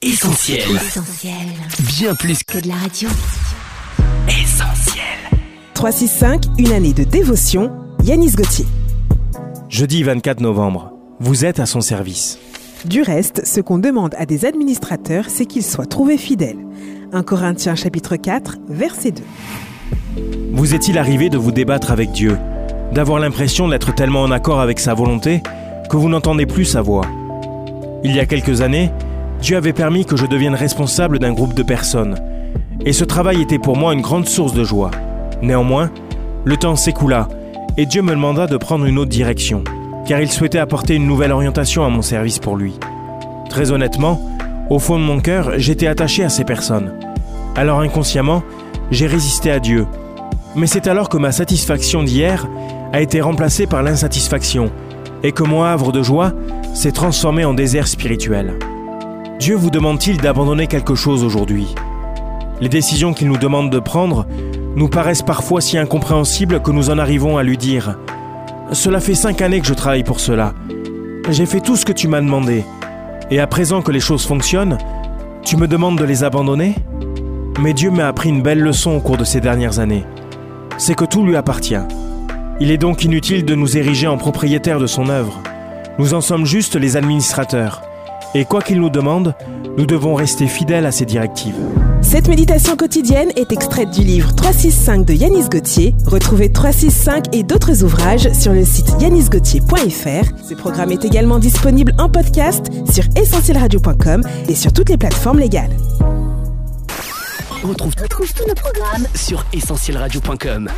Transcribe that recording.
Essentiel. Essentiel. Bien plus Que de la radio. qu'essentiel. 365, une année de dévotion, Yanis Gauthier. Jeudi 24 novembre. Vous êtes à son service. Du reste, ce qu'on demande à des administrateurs, c'est qu'ils soient trouvés fidèles. 1 Corinthiens chapitre 4, verset 2. Vous est-il arrivé de vous débattre avec Dieu, d'avoir l'impression d'être tellement en accord avec sa volonté que vous n'entendez plus sa voix? Il y a quelques années, Dieu avait permis que je devienne responsable d'un groupe de personnes, et ce travail était pour moi une grande source de joie. Néanmoins, le temps s'écoula, et Dieu me demanda de prendre une autre direction, car il souhaitait apporter une nouvelle orientation à mon service pour lui. Très honnêtement, au fond de mon cœur, j'étais attaché à ces personnes. Alors inconsciemment, j'ai résisté à Dieu. Mais c'est alors que ma satisfaction d'hier a été remplacée par l'insatisfaction, et que mon havre de joie s'est transformé en désert spirituel. Dieu vous demande-t-il d'abandonner quelque chose aujourd'hui? Les décisions qu'il nous demande de prendre nous paraissent parfois si incompréhensibles que nous en arrivons à lui dire ⁇ Cela fait cinq années que je travaille pour cela. J'ai fait tout ce que tu m'as demandé. Et à présent que les choses fonctionnent, tu me demandes de les abandonner? Mais Dieu m'a appris une belle leçon au cours de ces dernières années. C'est que tout lui appartient. Il est donc inutile de nous ériger en propriétaires de son œuvre. Nous en sommes juste les administrateurs. Et quoi qu'il nous demande, nous devons rester fidèles à ses directives. Cette méditation quotidienne est extraite du livre 365 de Yanis Gauthier. Retrouvez 365 et d'autres ouvrages sur le site yanisgauthier.fr. Ce programme est également disponible en podcast sur essentielradio.com et sur toutes les plateformes légales. On retrouve, retrouve tous nos programmes sur essentielradio.com.